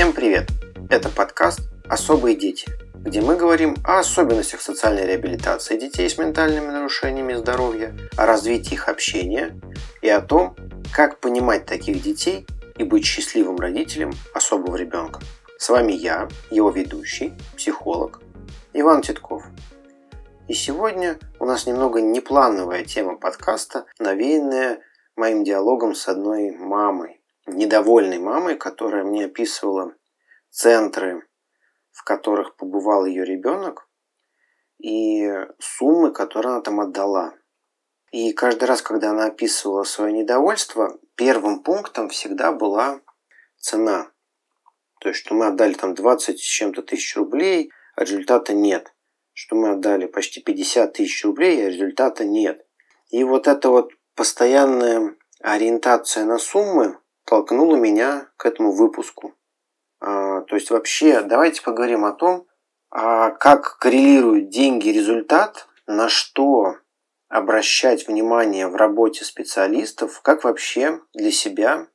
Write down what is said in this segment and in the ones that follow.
Всем привет! Это подкаст «Особые дети», где мы говорим о особенностях социальной реабилитации детей с ментальными нарушениями здоровья, о развитии их общения и о том, как понимать таких детей и быть счастливым родителем особого ребенка. С вами я, его ведущий, психолог Иван Титков. И сегодня у нас немного неплановая тема подкаста, навеянная моим диалогом с одной мамой, недовольной мамой, которая мне описывала центры, в которых побывал ее ребенок, и суммы, которые она там отдала. И каждый раз, когда она описывала свое недовольство, первым пунктом всегда была цена. То есть, что мы отдали там 20 с чем-то тысяч рублей, а результата нет. Что мы отдали почти 50 тысяч рублей, а результата нет. И вот эта вот постоянная ориентация на суммы, толкнуло меня к этому выпуску. А, то есть вообще давайте поговорим о том, а как коррелируют деньги и результат, на что обращать внимание в работе специалистов, как вообще для себя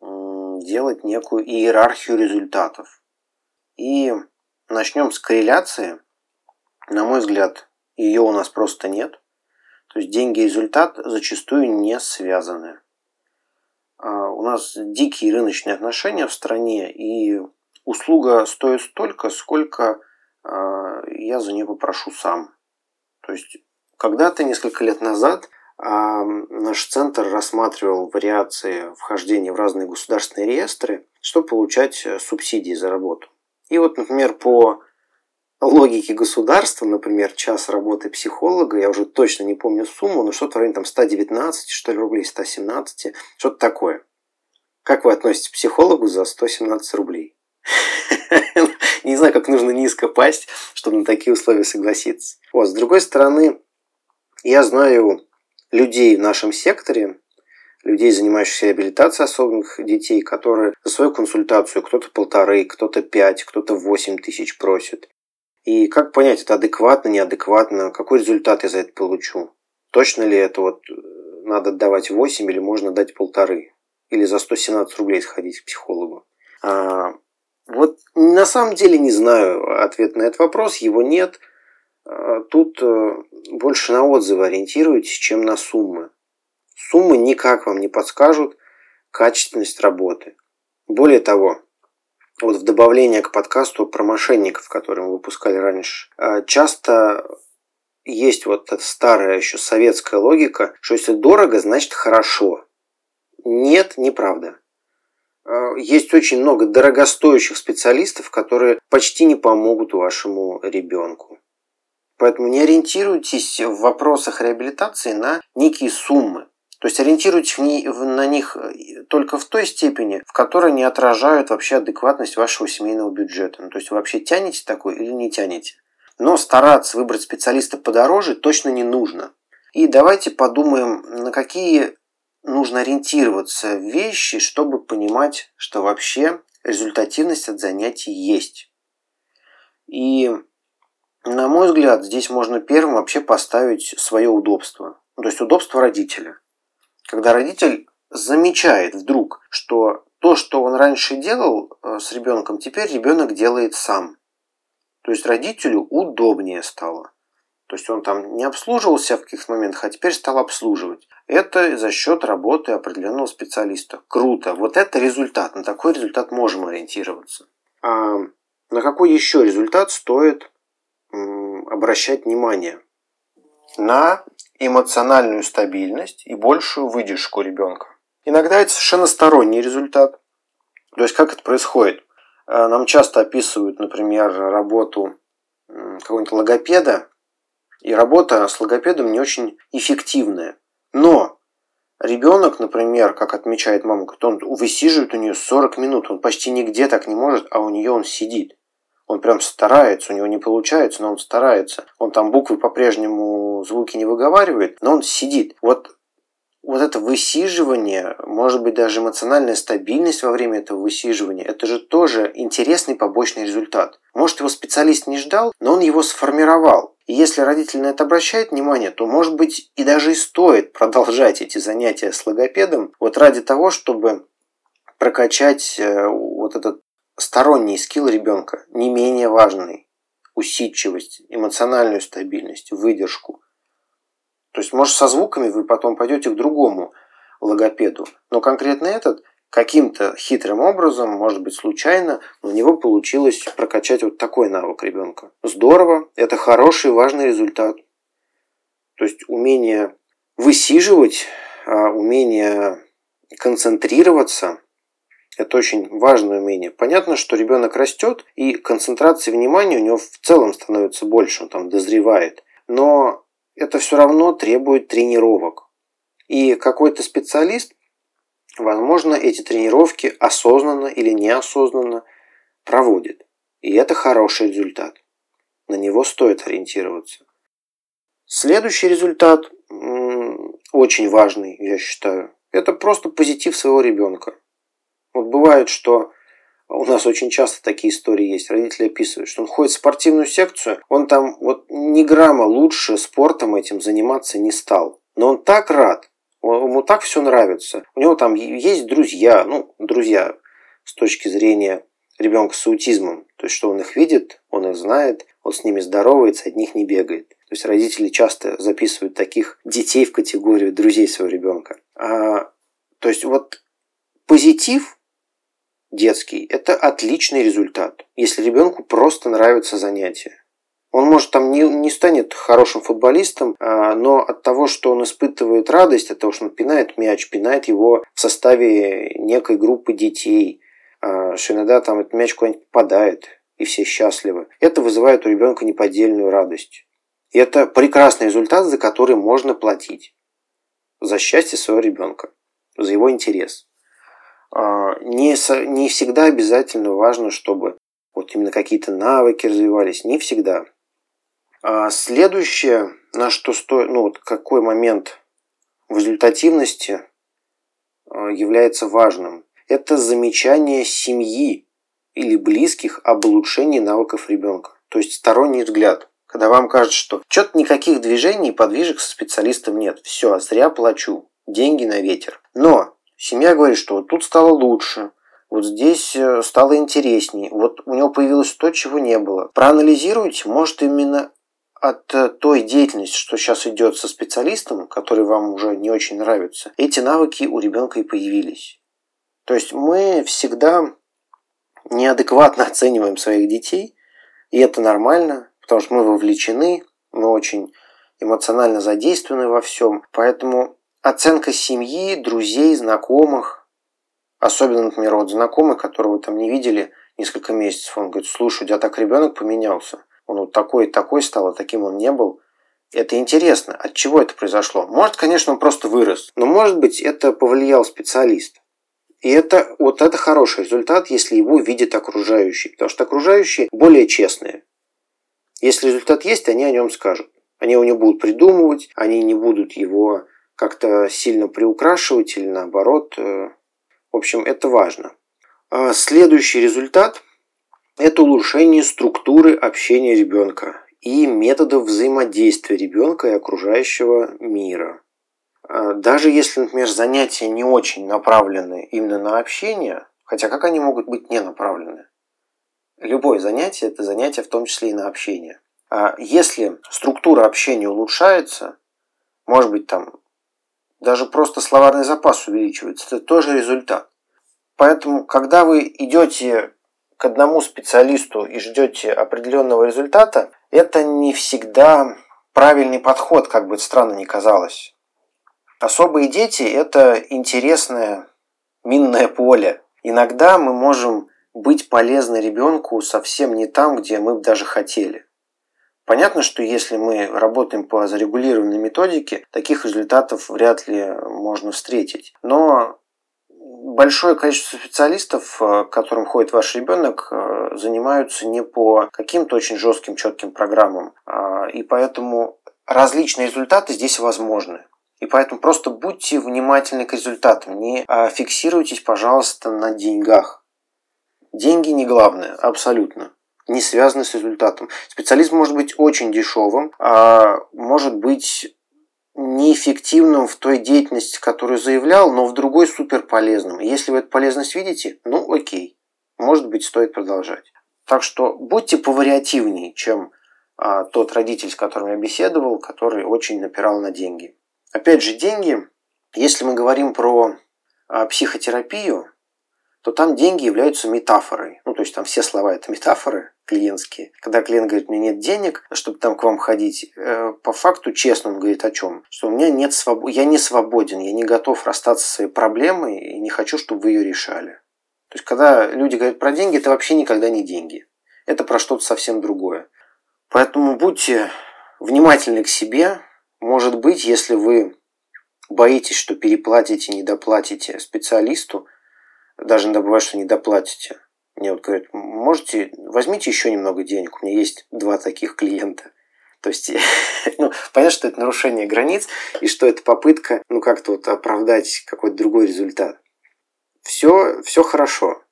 делать некую иерархию результатов. И начнем с корреляции. На мой взгляд, ее у нас просто нет. То есть деньги и результат зачастую не связаны. А, у нас дикие рыночные отношения в стране, и услуга стоит столько, сколько а, я за нее попрошу сам. То есть когда-то, несколько лет назад, а, наш центр рассматривал вариации вхождения в разные государственные реестры, чтобы получать э, субсидии за работу. И вот, например, по логики государства, например, час работы психолога, я уже точно не помню сумму, но что-то в районе там 119, что ли, рублей, 117, что-то такое. Как вы относитесь к психологу за 117 рублей? Не знаю, как нужно низко пасть, чтобы на такие условия согласиться. Вот, с другой стороны, я знаю людей в нашем секторе, людей, занимающихся реабилитацией особых детей, которые за свою консультацию кто-то полторы, кто-то пять, кто-то восемь тысяч просит. И как понять, это адекватно, неадекватно, какой результат я за это получу? Точно ли это вот э, надо давать 8 или можно дать полторы? Или за 117 рублей сходить к психологу? А, вот на самом деле не знаю ответ на этот вопрос, его нет. А, тут э, больше на отзывы ориентируйтесь, чем на суммы. Суммы никак вам не подскажут качественность работы. Более того, вот в добавление к подкасту про мошенников, который мы выпускали раньше, а, часто есть вот эта старая еще советская логика, что если дорого, значит хорошо. Нет, неправда. А, есть очень много дорогостоящих специалистов, которые почти не помогут вашему ребенку. Поэтому не ориентируйтесь в вопросах реабилитации на некие суммы. То есть ориентируйтесь на них э, только в той степени, в которой они отражают вообще адекватность вашего семейного бюджета. Ну, то есть вы вообще тянете такой или не тянете. Но стараться выбрать специалиста подороже точно не нужно. И давайте подумаем, на какие нужно ориентироваться вещи, чтобы понимать, что вообще результативность от занятий есть. И, на мой взгляд, здесь можно первым вообще поставить свое удобство. То есть удобство родителя когда родитель замечает вдруг, что то, что он раньше делал э, с ребенком, теперь ребенок делает сам. То есть родителю удобнее стало. То есть он там не обслуживался в каких-то моментах, а теперь стал обслуживать. Это за счет работы определенного специалиста. Круто. Вот это результат. На такой результат можем ориентироваться. А на какой еще результат стоит обращать внимание? На эмоциональную стабильность и большую выдержку ребенка. Иногда это совершенно сторонний результат. То есть как это происходит? Э, нам часто описывают, например, работу какого-нибудь логопеда, и работа с логопедом не очень эффективная. Но ребенок, например, как отмечает мама, он высиживает у нее 40 минут, он почти нигде так не может, а у нее он сидит. Он прям старается, у него не получается, но он старается. Он там буквы по-прежнему звуки не выговаривает, но он сидит. Вот вот это высиживание, может быть даже эмоциональная стабильность во время этого высиживания, это же тоже интересный побочный результат. Может его специалист не ждал, но он его сформировал. И если родитель на это обращает внимание, то может быть и даже и стоит продолжать эти занятия с логопедом вот ради того, чтобы прокачать э, вот этот сторонние скиллы ребенка не менее важные. Усидчивость, эмоциональную стабильность, выдержку. То есть, может, со звуками вы потом пойдете к другому логопеду. Но конкретно этот каким-то хитрым образом, может быть случайно, у него получилось прокачать вот такой навык ребенка. Здорово, это хороший, важный результат. То есть умение высиживать, а, умение концентрироваться – это очень важное умение. Понятно, что ребенок растет, и концентрация внимания у него в целом становится больше, он там дозревает. Но это все равно требует тренировок. И какой-то специалист Возможно, эти тренировки осознанно или неосознанно проводит. И это хороший результат. На него стоит ориентироваться. Следующий результат, очень важный, я считаю, это просто позитив своего ребенка. Вот бывает, что у нас очень часто такие истории есть. Родители описывают, что он ходит в спортивную секцию, он там вот ни грамма лучше спортом этим заниматься не стал. Но он так рад, Ему так все нравится. У него там есть друзья, ну, друзья с точки зрения ребенка с аутизмом. То есть, что он их видит, он их знает, он с ними здоровается, от них не бегает. То есть, родители часто записывают таких детей в категорию друзей своего ребенка. А, то есть, вот позитив детский – это отличный результат, если ребенку просто нравится занятие. Он, может, там не, не станет хорошим футболистом, а, но от того, что он испытывает радость, от того, что он пинает мяч, пинает его в составе некой группы детей, а, что иногда там этот мяч куда-нибудь попадает, и все счастливы, это вызывает у ребенка неподдельную радость. И это прекрасный результат, за который можно платить. За счастье своего ребенка, за его интерес. А, не, не всегда обязательно важно, чтобы вот именно какие-то навыки развивались. Не всегда. А следующее, на что стоит, ну вот какой момент в результативности а, является важным, это замечание семьи или близких об улучшении навыков ребенка. То есть сторонний взгляд. Когда вам кажется, что что-то никаких движений и подвижек со специалистом нет. Все, зря плачу. Деньги на ветер. Но семья говорит, что вот тут стало лучше, вот здесь э, стало интереснее, вот у него появилось то, чего не было. Проанализируйте, может именно от э, той деятельности, что сейчас идет со специалистом, который вам уже не очень нравится, эти навыки у ребенка и появились. То есть мы всегда неадекватно оцениваем своих детей, и это нормально, потому что мы вовлечены, мы очень эмоционально задействованы во всем. Поэтому оценка семьи, друзей, знакомых, особенно, например, вот знакомый, которого там не видели несколько месяцев, он говорит, слушай, у тебя так ребенок поменялся он вот такой и такой стал, а таким он не был. Это интересно. От чего это произошло? Может, конечно, он просто вырос. Но, может быть, это повлиял специалист. И это, вот это хороший результат, если его видят окружающие. Потому что окружающие более честные. Если результат есть, они о нем скажут. Они его не будут придумывать, они не будут его как-то сильно приукрашивать или наоборот. Э, в общем, это важно. А следующий результат – это улучшение структуры общения ребенка и методов взаимодействия ребенка и окружающего мира. А, даже если, например, занятия не очень направлены именно на общение, хотя как они могут быть не направлены? Любое занятие – это занятие в том числе и на общение. А если структура общения улучшается, может быть, там даже просто словарный запас увеличивается, это тоже результат. Поэтому, когда вы идете к одному специалисту и ждете определенного результата, это не всегда правильный подход, как бы странно ни казалось. Особые дети – это интересное минное поле. Иногда мы можем быть полезны ребенку совсем не там, где мы даже хотели. Понятно, что если мы работаем по зарегулированной методике, таких результатов вряд ли можно встретить. Но большое количество специалистов, э, к которым ходит ваш ребенок, э, занимаются не по каким-то очень жестким, четким программам. А, и поэтому различные результаты здесь возможны. И поэтому просто будьте внимательны к результатам. Не а, фиксируйтесь, пожалуйста, на деньгах. Деньги не главное, абсолютно. Не связаны с результатом. Специалист может быть очень дешевым, а может быть неэффективным в той деятельности, которую заявлял, но в другой супер полезным. Если вы эту полезность видите, ну окей. может быть, стоит продолжать. Так что будьте повариативнее, чем а, тот родитель, с которым я беседовал, который очень напирал на деньги. Опять же, деньги, если мы говорим про а, психотерапию, то там деньги являются метафорой. Ну, то есть там все слова это метафоры клиентские. Когда клиент говорит, мне нет денег, чтобы там к вам ходить, э, по факту честно он говорит о чем? Что у меня нет свободы, я не свободен, я не готов расстаться со своей проблемой и не хочу, чтобы вы ее решали. То есть, когда люди говорят про деньги, это вообще никогда не деньги. Это про что-то совсем другое. Поэтому будьте внимательны к себе. Может быть, если вы боитесь, что переплатите, недоплатите специалисту, даже бывает, что недоплатите. Мне вот говорят, можете, возьмите еще немного денег. У меня есть два таких клиента. То есть, ну, понятно, что это нарушение границ, и что это попытка, ну, как-то вот оправдать какой-то другой результат. Все, все хорошо.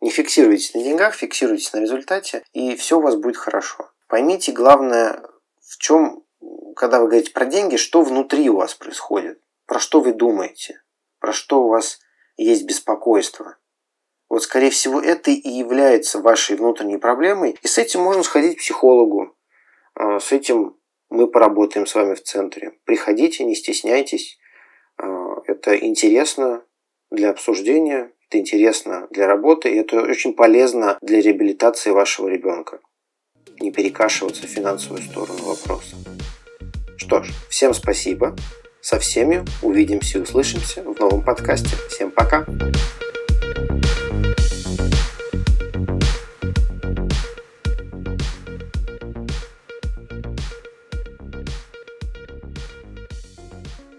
Не фиксируйтесь на деньгах, фиксируйтесь на результате, и все у вас будет хорошо. Поймите, главное, в чем, когда вы говорите про деньги, что внутри у вас происходит, про что вы думаете, про что у вас есть беспокойство. Вот, скорее всего, это и является вашей внутренней проблемой, и с этим можно сходить к психологу. А, с этим мы поработаем с вами в центре. Приходите, не стесняйтесь. А, это интересно для обсуждения, это интересно для работы, и это очень полезно для реабилитации вашего ребенка не перекашиваться в финансовую сторону вопроса. Что ж, всем спасибо. Со всеми увидимся и услышимся в новом подкасте. Всем пока!